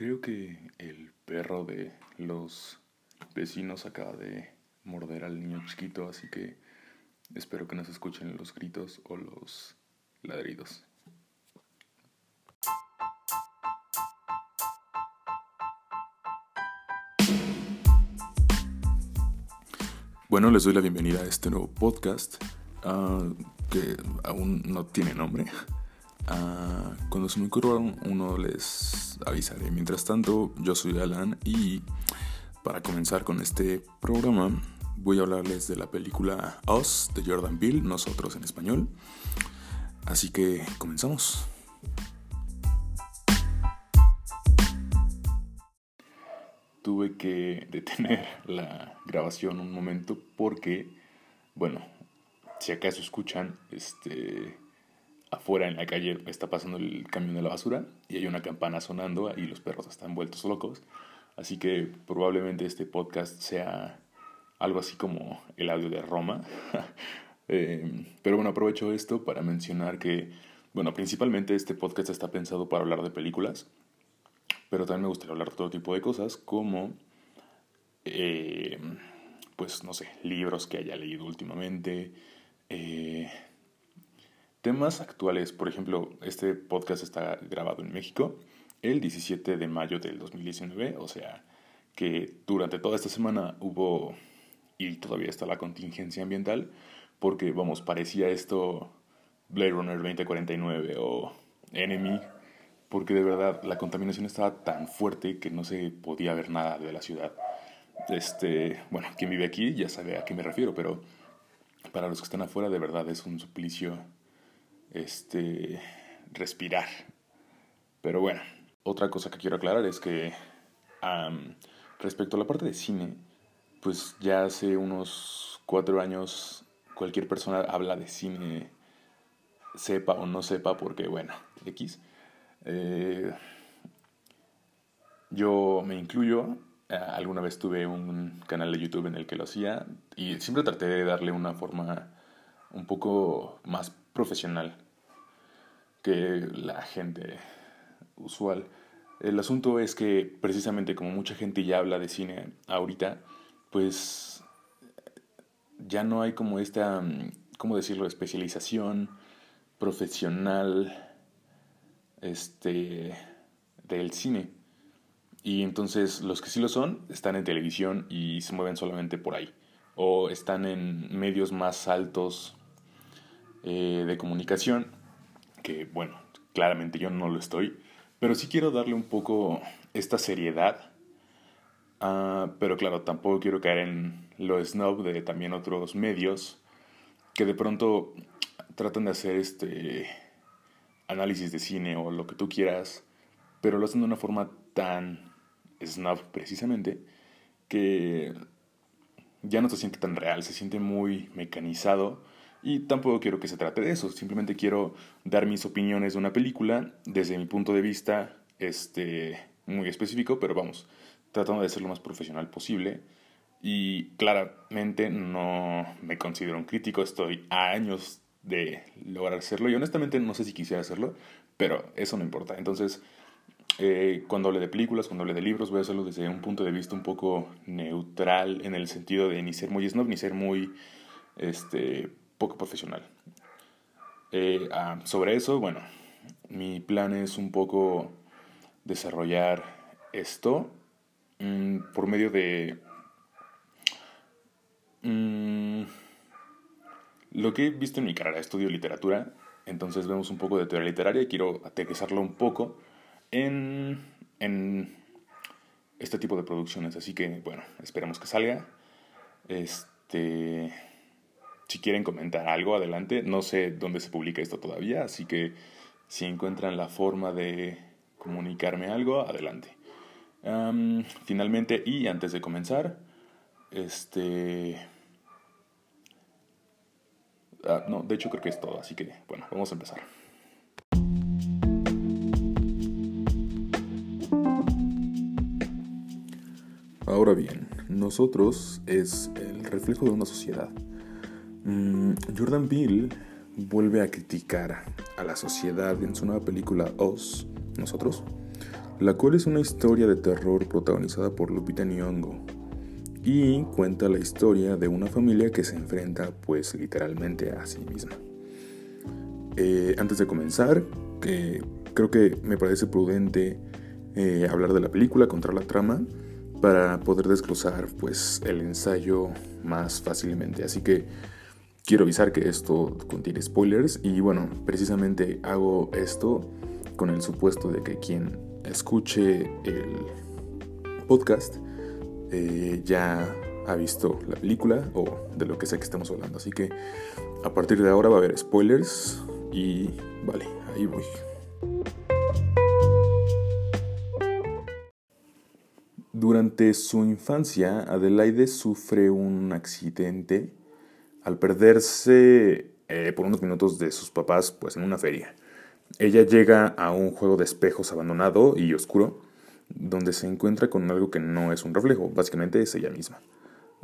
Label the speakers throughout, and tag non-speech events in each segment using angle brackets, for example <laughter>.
Speaker 1: Creo que el perro de los vecinos acaba de morder al niño chiquito, así que espero que no se escuchen los gritos o los ladridos. Bueno, les doy la bienvenida a este nuevo podcast ah, que aún no tiene nombre. Ah, cuando se me ocurra uno les avisaré. Mientras tanto, yo soy Alan y para comenzar con este programa voy a hablarles de la película Us de Jordan Peele, nosotros en español. Así que comenzamos. Tuve que detener la grabación un momento porque, bueno, si acaso escuchan, este afuera en la calle está pasando el camión de la basura y hay una campana sonando y los perros están vueltos locos. Así que probablemente este podcast sea algo así como el audio de Roma. <laughs> Eh, pero bueno, aprovecho esto para mencionar que, bueno, principalmente este podcast está pensado para hablar de películas, pero también me gustaría hablar de todo tipo de cosas como, eh, pues, no sé, libros que haya leído últimamente. Eh, Temas actuales, por ejemplo, este podcast está grabado en México el 17 de mayo del 2019, o sea que durante toda esta semana hubo y todavía está la contingencia ambiental, porque vamos, parecía esto Blade Runner 2049 o Enemy, porque de verdad la contaminación estaba tan fuerte que no se podía ver nada de la ciudad. Este, bueno, quien vive aquí ya sabe a qué me refiero, pero para los que están afuera de verdad es un suplicio este, respirar. Pero bueno, otra cosa que quiero aclarar es que respecto a la parte de cine, pues ya hace unos cuatro años cualquier persona habla de cine, sepa o no sepa, porque bueno, X. Eh, yo me incluyo, alguna vez tuve un canal de YouTube en el que lo hacía y siempre traté de darle una forma un poco más profesional que la gente usual. El asunto es que precisamente como mucha gente ya habla de cine ahorita, pues ya no hay como esta, ¿cómo decirlo?, especialización profesional este, del cine. Y entonces los que sí lo son están en televisión y se mueven solamente por ahí. O están en medios más altos eh, de comunicación, que bueno, claramente yo no lo estoy, pero sí quiero darle un poco esta seriedad. Ah, pero claro, tampoco quiero caer en lo snob de también otros medios que de pronto tratan de hacer este análisis de cine o lo que tú quieras, pero lo hacen de una forma tan snob precisamente que ya no se siente tan real, se siente muy mecanizado y tampoco quiero que se trate de eso, simplemente quiero dar mis opiniones de una película desde mi punto de vista este, muy específico, pero vamos, tratando de ser lo más profesional posible. Y claramente no me considero un crítico, estoy a años de lograr hacerlo y honestamente no sé si quisiera hacerlo, pero eso no importa. Entonces, eh, cuando hable de películas, cuando hable de libros, voy a hacerlo desde un punto de vista un poco neutral en el sentido de ni ser muy snob ni ser muy este, poco profesional. Eh, ah, sobre eso, bueno, mi plan es un poco desarrollar esto mm, por medio de mm, lo que he visto en mi carrera. Estudio literatura, entonces vemos un poco de teoría literaria y quiero aterrizarlo un poco en, en este tipo de producciones. Así que, bueno, esperemos que salga. Este si quieren comentar algo, adelante. No sé dónde se publica esto todavía, así que si encuentran la forma de comunicarme algo, adelante. finalmente, y antes de comenzar, este... Ah, no, de hecho creo que es todo, así que bueno, vamos a empezar. Ahora bien, nosotros es el reflejo de una sociedad Jordan Peele vuelve a criticar a la sociedad en su nueva película Oz, nosotros, la cual es una historia de terror protagonizada por Lupita Nyong'o y cuenta la historia de una familia que se enfrenta pues literalmente a sí misma. Eh, antes de comenzar, creo que me parece prudente eh, hablar de la película, contra la trama, para poder desglosar pues el ensayo más fácilmente. Así que quiero avisar que esto contiene spoilers y bueno, precisamente hago esto con el supuesto de que quien escuche el podcast eh, ya ha visto la película o de lo que sé que estamos hablando. Así que a partir de ahora va a haber spoilers y vale, ahí voy. Durante su infancia, Adelaide sufre un accidente al perderse eh, por unos minutos de sus papás pues, en una feria. Ella llega a un juego de espejos abandonado y oscuro, donde se encuentra con algo que no es un reflejo, básicamente es ella misma.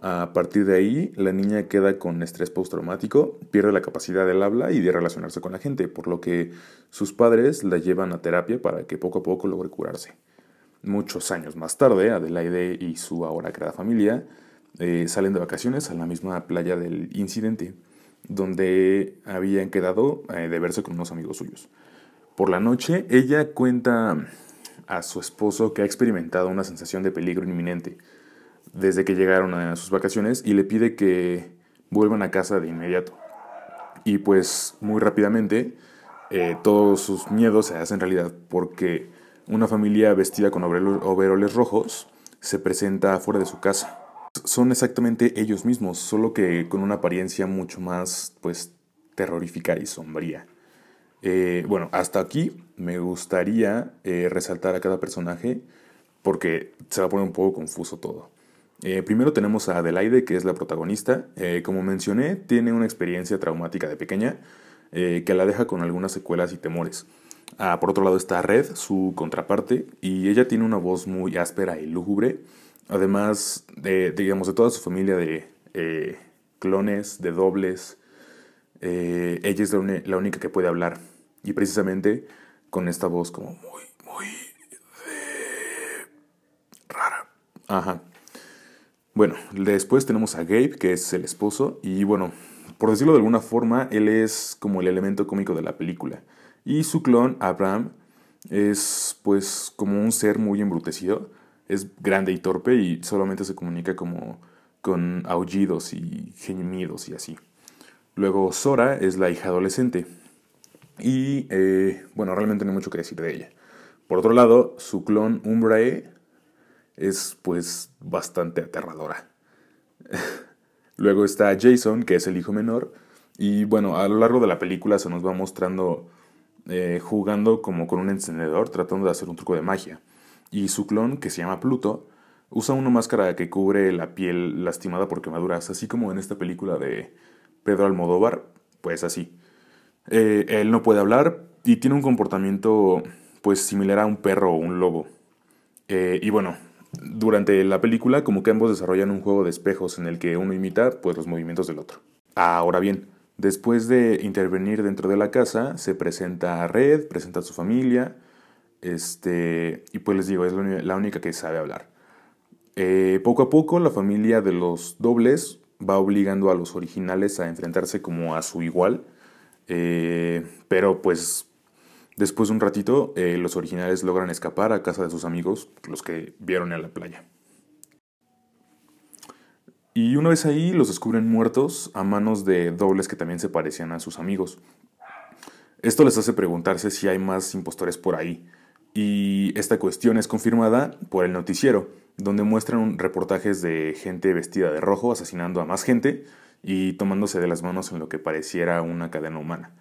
Speaker 1: A partir de ahí, la niña queda con estrés postraumático, pierde la capacidad del habla y de relacionarse con la gente, por lo que sus padres la llevan a terapia para que poco a poco logre curarse. Muchos años más tarde, Adelaide y su ahora creada familia eh, salen de vacaciones a la misma playa del incidente, donde habían quedado eh, de verse con unos amigos suyos. Por la noche, ella cuenta a su esposo que ha experimentado una sensación de peligro inminente desde que llegaron a sus vacaciones y le pide que vuelvan a casa de inmediato. Y pues muy rápidamente eh, todos sus miedos se hacen realidad porque una familia vestida con overoles rojos se presenta fuera de su casa. Son exactamente ellos mismos, solo que con una apariencia mucho más pues terrorífica y sombría. Eh, bueno, hasta aquí me gustaría eh, resaltar a cada personaje porque se va a poner un poco confuso todo. Eh, primero tenemos a Adelaide, que es la protagonista. como mencioné, tiene una experiencia traumática de pequeña que la deja con algunas secuelas y temores. Ah, por otro lado está Red, su contraparte, y ella tiene una voz muy áspera y lúgubre. Además de, digamos, de toda su familia de clones, de dobles, ella es la única que puede hablar. Y precisamente con esta voz como muy, muy rara. Ajá. Bueno, después tenemos a Gabe, que es el esposo, y bueno, por decirlo de alguna forma, él es como el elemento cómico de la película. Y su clon, Abraham, es pues como un ser muy embrutecido, es grande y torpe y solamente se comunica como con aullidos y gemidos y así. Luego Sora es la hija adolescente, y eh, bueno, realmente no hay mucho que decir de ella. Por otro lado, su clon Umbrae es pues bastante aterradora. <laughs> Luego está Jason, que es el hijo menor. Y bueno, a lo largo de la película se nos va mostrando eh, jugando como con un encendedor, tratando de hacer un truco de magia. Y su clon, que se llama Pluto, usa una máscara que cubre la piel lastimada por quemaduras, así como en esta película de Pedro Almodóvar, pues así. Eh, él no puede hablar y tiene un comportamiento pues similar a un perro o un lobo. Eh, y bueno, durante la película como que ambos desarrollan un juego de espejos en el que uno imita pues los movimientos del otro. Ahora bien, después de intervenir dentro de la casa, se presenta a Red, presenta a su familia, este, y pues les digo, es la única que sabe hablar. Eh, poco a poco la familia de los dobles va obligando a los originales a enfrentarse como a su igual, eh, pero pues después de un ratito eh, los originales logran escapar a casa de sus amigos, los que vieron en la playa. Y una vez ahí los descubren muertos a manos de dobles que también se parecían a sus amigos. Esto les hace preguntarse si hay más impostores por ahí. Y esta cuestión es confirmada por el noticiero, donde muestran reportajes de gente vestida de rojo asesinando a más gente y tomándose de las manos en lo que pareciera una cadena humana.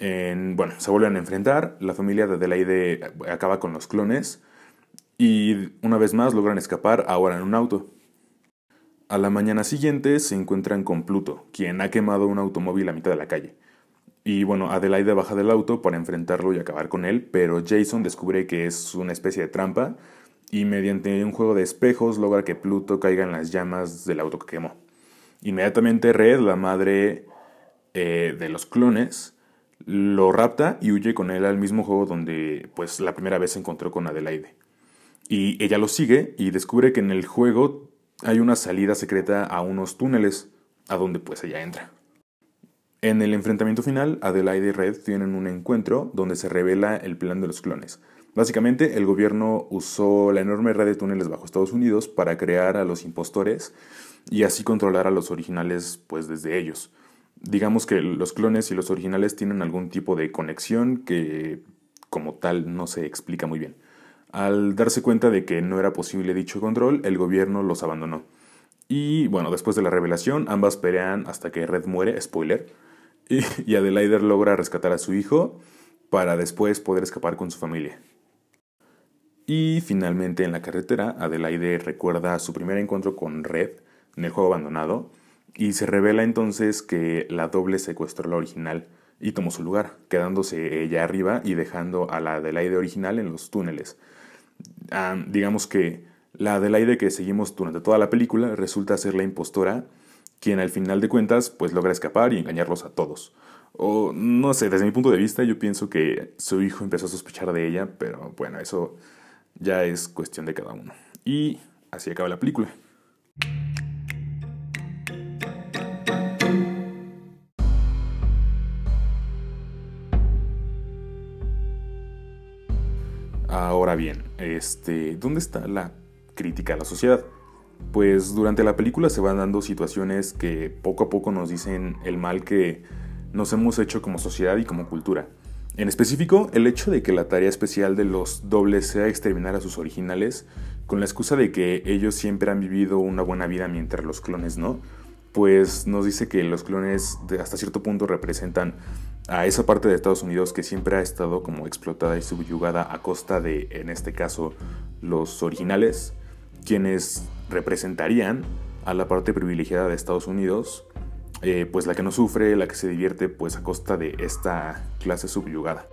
Speaker 1: bueno, se vuelven a enfrentar, la familia de Adelaide acaba con los clones y una vez más logran escapar ahora en un auto. A la mañana siguiente se encuentran con Pluto, quien ha quemado un automóvil a mitad de la calle. Y bueno, Adelaide baja del auto para enfrentarlo y acabar con él, pero Jason descubre que es una especie de trampa y mediante un juego de espejos logra que Pluto caiga en las llamas del auto que quemó. Inmediatamente Red, la madre eh, de los clones, lo rapta y huye con él al mismo juego donde pues la primera vez se encontró con Adelaide. Y ella lo sigue y descubre que en el juego hay una salida secreta a unos túneles, a donde pues ella entra. En el enfrentamiento final, Adelaide y Red tienen un encuentro donde se revela el plan de los clones. Básicamente, el gobierno usó la enorme red de túneles bajo Estados Unidos para crear a los impostores y así controlar a los originales pues desde ellos. Digamos que los clones y los originales tienen algún tipo de conexión que como tal no se explica muy bien. Al darse cuenta de que no era posible dicho control, el gobierno los abandonó. Y bueno, después de la revelación, ambas pelean hasta que Red muere, spoiler, y, Adelaide logra rescatar a su hijo para después poder escapar con su familia. Y finalmente en la carretera, Adelaide recuerda su primer encuentro con Red en el juego abandonado y se revela entonces que la doble secuestró la original y tomó su lugar, quedándose ella arriba y dejando a la Adelaide original en los túneles. Ah, digamos que la Adelaide que seguimos durante toda la película resulta ser la impostora, quien al final de cuentas pues logra escapar y engañarlos a todos. O no sé, desde mi punto de vista yo pienso que su hijo empezó a sospechar de ella, pero bueno, eso ya es cuestión de cada uno. Y así acaba la película. Ahora bien, este, ¿dónde está la crítica a la sociedad? Pues durante la película se van dando situaciones que poco a poco nos dicen el mal que nos hemos hecho como sociedad y como cultura. En específico, el hecho de que la tarea especial de los dobles sea exterminar a sus originales, con la excusa de que ellos siempre han vivido una buena vida mientras los clones no, pues nos dice que los clones hasta cierto punto representan a esa parte de Estados Unidos que siempre ha estado como explotada y subyugada a costa de, en este caso, los originales, quienes representarían a la parte privilegiada de Estados Unidos, eh, pues la que no sufre, la que se divierte, pues a costa de esta clase subyugada.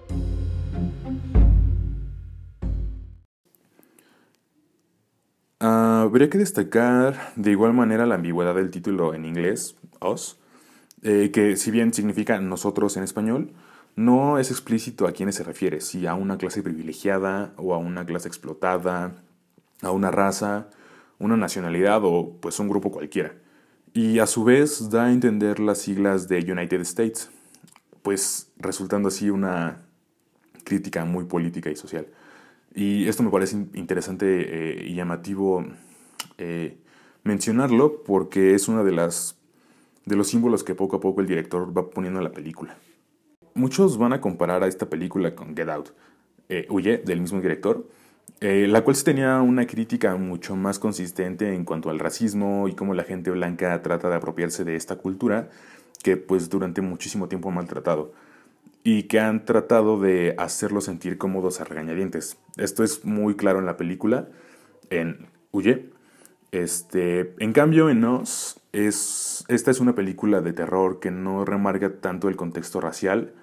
Speaker 1: habría que destacar de igual manera la ambigüedad del título en inglés, Us, eh, que si bien significa nosotros en español, no es explícito a quiénes se refiere, si a una clase privilegiada o a una clase explotada, a una raza, una nacionalidad o pues un grupo cualquiera. Y a su vez da a entender las siglas de United States, pues resultando así una crítica muy política y social. Y esto me parece interesante eh, y llamativo eh, mencionarlo porque es una de de los símbolos que poco a poco el director va poniendo en la película. Muchos van a comparar a esta película con Get Out, eh, Huye, del mismo director, eh, la cual sí tenía una crítica mucho más consistente en cuanto al racismo y cómo la gente blanca trata de apropiarse de esta cultura que pues durante muchísimo tiempo ha maltratado y que han tratado de hacerlo sentir cómodos a regañadientes. Esto es muy claro en la película, en Huye. Este, en cambio, en Nos es, esta es una película de terror que no remarca tanto el contexto racial.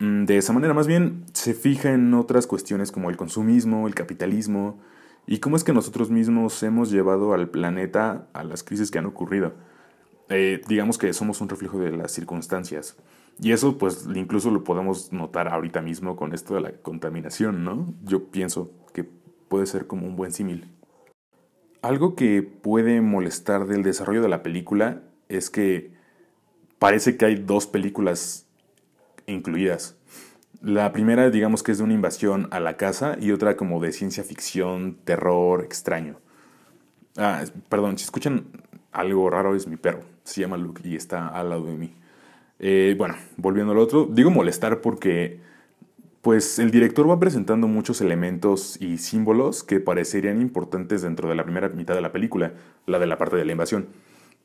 Speaker 1: Mm, de esa manera, más bien se fija en otras cuestiones como el consumismo, el capitalismo y cómo es que nosotros mismos hemos llevado al planeta a las crisis que han ocurrido. Eh, digamos que somos un reflejo de las circunstancias. Y eso pues incluso lo podemos notar ahorita mismo con esto de la contaminación, ¿no? Yo pienso que puede ser como un buen símil. Algo que puede molestar del desarrollo de la película es que parece que hay dos películas incluidas. La primera, digamos que es de una invasión a la casa y otra como de ciencia ficción, terror, extraño. Ah, perdón, si escuchan algo raro es mi perro. Se llama Luke y está al lado de mí. Eh, bueno, volviendo al otro, digo molestar porque pues el director va presentando muchos elementos y símbolos que parecerían importantes dentro de la primera mitad de la película, la de la parte de la invasión.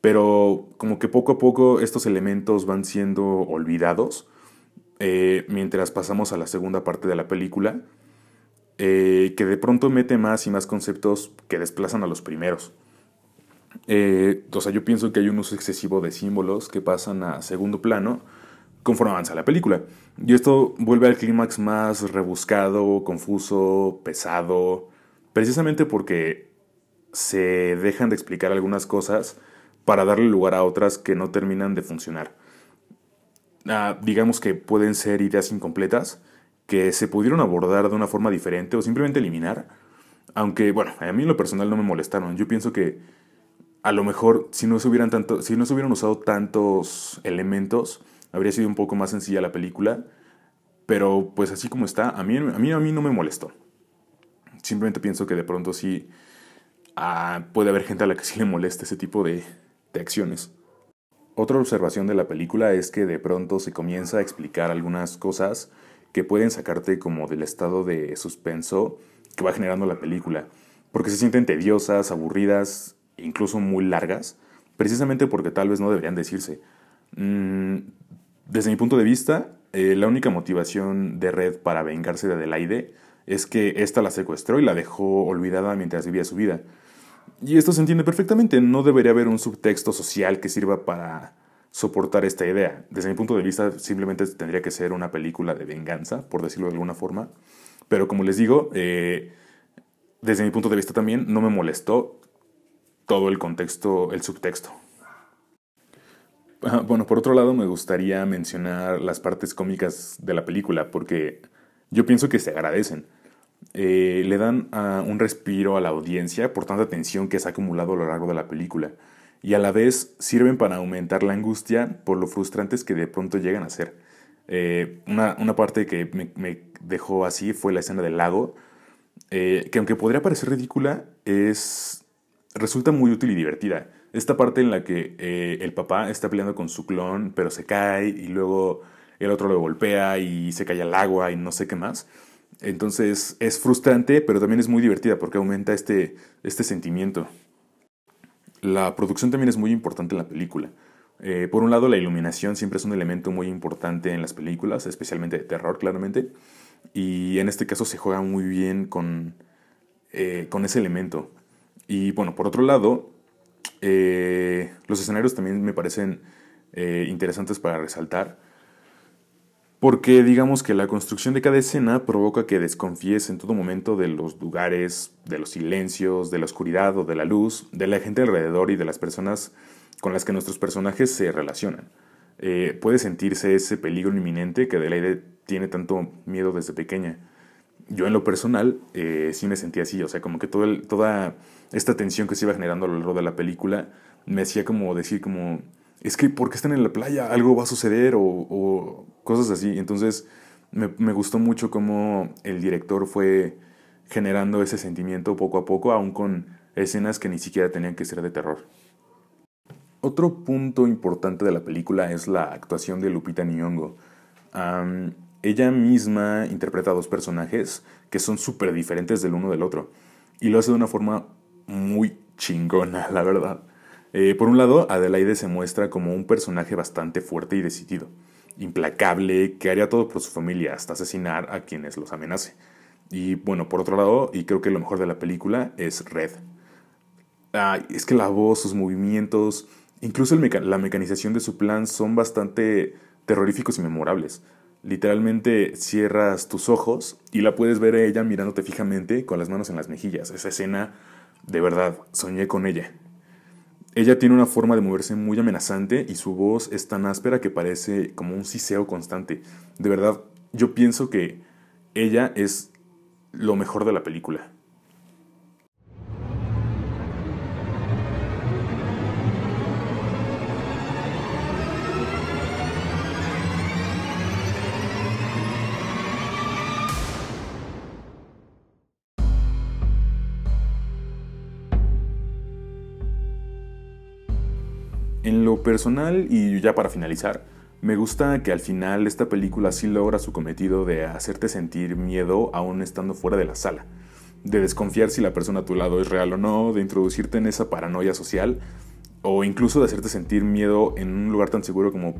Speaker 1: Pero como que poco a poco estos elementos van siendo olvidados eh, mientras pasamos a la segunda parte de la película, eh, que de pronto mete más y más conceptos que desplazan a los primeros. Eh, o sea, yo pienso que hay un uso excesivo de símbolos que pasan a segundo plano conforme avanza la película. Y esto vuelve al clímax más rebuscado, confuso, pesado, precisamente porque se dejan de explicar algunas cosas para darle lugar a otras que no terminan de funcionar. Ah, digamos que pueden ser ideas incompletas que se pudieron abordar de una forma diferente o simplemente eliminar. Aunque, bueno, a mí en lo personal no me molestaron. Yo pienso que a lo mejor si no se hubieran, tanto, si no se hubieran usado tantos elementos, habría sido un poco más sencilla la película. Pero pues así como está, a mí, a mí, a mí no me molestó. Simplemente pienso que de pronto sí ah, puede haber gente a la que sí le moleste ese tipo de, de acciones. Otra observación de la película es que de pronto se comienza a explicar algunas cosas que pueden sacarte como del estado de suspenso que va generando la película, porque se sienten tediosas, aburridas, incluso muy largas, precisamente porque tal vez no deberían decirse. Mm, desde mi punto de vista, eh, la única motivación de Red para vengarse de Adelaide es que ésta la secuestró y la dejó olvidada mientras vivía su vida. Y esto se entiende perfectamente, no debería haber un subtexto social que sirva para soportar esta idea. Desde mi punto de vista, simplemente tendría que ser una película de venganza, por decirlo de alguna forma. Pero como les digo, eh, desde mi punto de vista también no me molestó todo el contexto, el subtexto. Bueno, por otro lado, me gustaría mencionar las partes cómicas de la película, porque yo pienso que se agradecen. Eh, le dan ah, un respiro a la audiencia por tanta tensión que se ha acumulado a lo largo de la película y a la vez sirven para aumentar la angustia por lo frustrantes que de pronto llegan a ser. Eh, una, parte que me, dejó así fue la escena del lago, eh, que aunque podría parecer ridícula, es, resulta muy útil y divertida. Esta parte en la que el papá está peleando con su clon, pero se cae y luego el otro lo golpea y se cae al agua y no sé qué más. Entonces es frustrante, pero también es muy divertida porque aumenta este, este sentimiento. La producción también es muy importante en la película. Eh, por un lado, la iluminación siempre es un elemento muy importante en las películas, especialmente de terror, claramente. Y en este caso se juega muy bien con, eh, con ese elemento. Y bueno, por otro lado, eh, los escenarios también me parecen interesantes para resaltar. Porque digamos que la construcción de cada escena provoca que desconfíes en todo momento de los lugares, de los silencios, de la oscuridad o de la luz, de la gente alrededor y de las personas con las que nuestros personajes se relacionan. Eh, puede sentirse ese peligro inminente que Adelaide tiene tanto miedo desde pequeña. Yo en lo personal eh, sí me sentía así, o sea, como que toda esta tensión que se iba generando a lo largo de la película me hacía como decir como, es que ¿por qué están en la playa? Algo va a suceder o, cosas así. Entonces me, gustó mucho cómo el director fue generando ese sentimiento poco a poco, aún con escenas que ni siquiera tenían que ser de terror. Otro punto importante de la película es la actuación de Lupita Nyong'o. ella misma interpreta a dos personajes que son súper diferentes del uno del otro y lo hace de una forma muy chingona, la verdad. Eh, por un lado, Adelaide se muestra como un personaje bastante fuerte y decidido, implacable, que haría todo por su familia, hasta asesinar a quienes los amenace. Y bueno, por otro lado, y creo que lo mejor de la película es Red. es que la voz, sus movimientos, incluso la mecanización de su plan son bastante terroríficos y memorables. Literalmente cierras tus ojos y la puedes ver a ella mirándote fijamente con las manos en las mejillas. Esa escena, de verdad, soñé con ella. Ella tiene una forma de moverse muy amenazante y su voz es tan áspera que parece como un siseo constante. De verdad, yo pienso que ella es lo mejor de la película. En lo personal, y ya para finalizar, me gusta que al final esta película sí logra su cometido de hacerte sentir miedo aún estando fuera de la sala, de desconfiar si la persona a tu lado es real o no, de introducirte en esa paranoia social, o incluso de hacerte sentir miedo en un lugar tan seguro como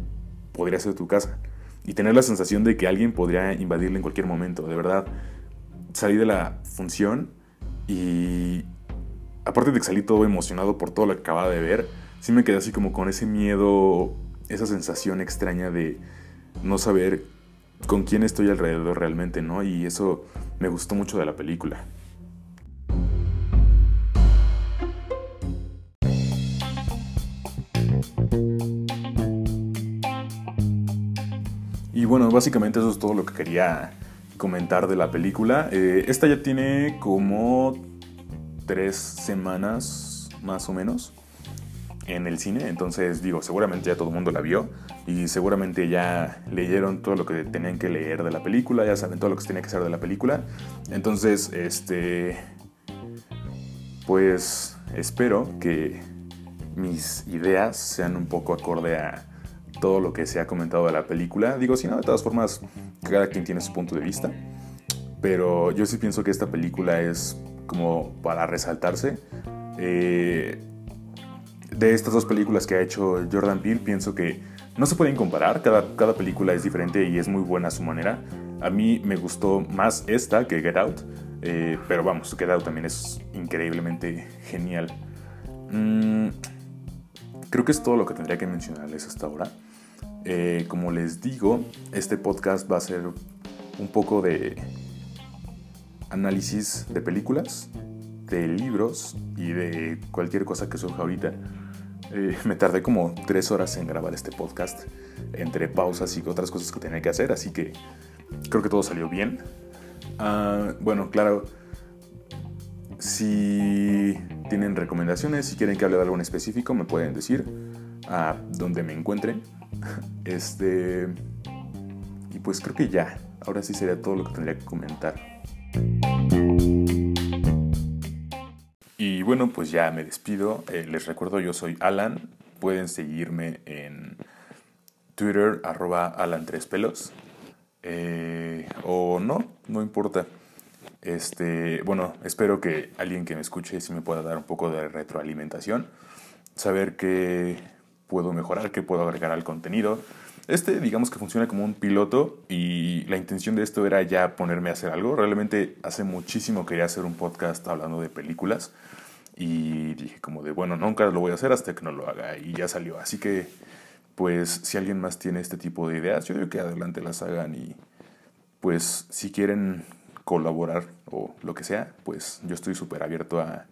Speaker 1: podría ser tu casa, y tener la sensación de que alguien podría invadirle en cualquier momento. De verdad, salí de la función y aparte de que salí todo emocionado por todo lo que acababa de ver, sí me quedé así como con ese miedo, esa sensación extraña de no saber con quién estoy alrededor realmente, ¿no? Y eso me gustó mucho de la película. bueno, básicamente eso es todo lo que quería comentar de la película. Eh, esta ya tiene como tres semanas más o menos en el cine, entonces digo, seguramente ya todo el mundo la vio y seguramente ya leyeron todo lo que tenían que leer de la película, ya saben todo lo que se tenía que hacer de la película. Entonces, este pues espero que mis ideas sean un poco acorde a todo lo que se ha comentado de la película. Digo, si no, de todas formas, cada quien tiene su punto de vista. Pero yo sí pienso que esta película es como para resaltarse. Eh, de estas dos películas que ha hecho Jordan Peele, pienso que no se pueden comparar. Cada, cada película es diferente y es muy buena a su manera. A mí me gustó más esta que Get Out. Eh, pero vamos, Get Out también es increíblemente genial. Mm, creo que es todo lo que tendría que mencionarles hasta ahora. Eh, como les digo, este podcast va a ser un poco de análisis de películas, de libros y de cualquier cosa que surja ahorita. Eh, me tardé como tres horas en grabar este podcast, entre pausas y otras cosas que tenía que hacer, así que creo que todo salió bien. Ah, bueno, claro, si tienen recomendaciones, si quieren que hable de algo en específico, me pueden decir a donde me encuentren. <laughs> Este. Y pues creo que ya. Ahora sí sería todo lo que tendría que comentar. Bueno, pues ya me despido. Eh, les recuerdo, yo soy Alan. Pueden seguirme en Twitter, arroba Alan3pelos. Eh, o no, no importa. Este, bueno, espero que alguien que me escuche sí me pueda dar un poco de retroalimentación. Saber qué puedo mejorar, qué puedo agregar al contenido. Este, digamos que funciona como un piloto y la intención de esto era ya ponerme a hacer algo. Realmente hace muchísimo quería hacer un podcast hablando de películas y dije como de, bueno, nunca lo voy a hacer hasta que no lo haga y ya salió. Así que, pues, si alguien más tiene este tipo de ideas, yo digo que adelante las hagan y, pues, si quieren colaborar o lo que sea, pues yo estoy súper abierto a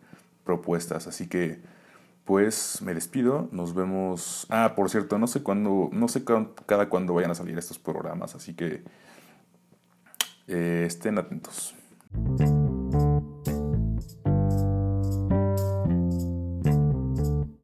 Speaker 1: propuestas. Así que pues me despido, nos vemos. Ah, por cierto, no sé cuándo, no sé cada cuándo vayan a salir estos programas, así que eh, estén atentos.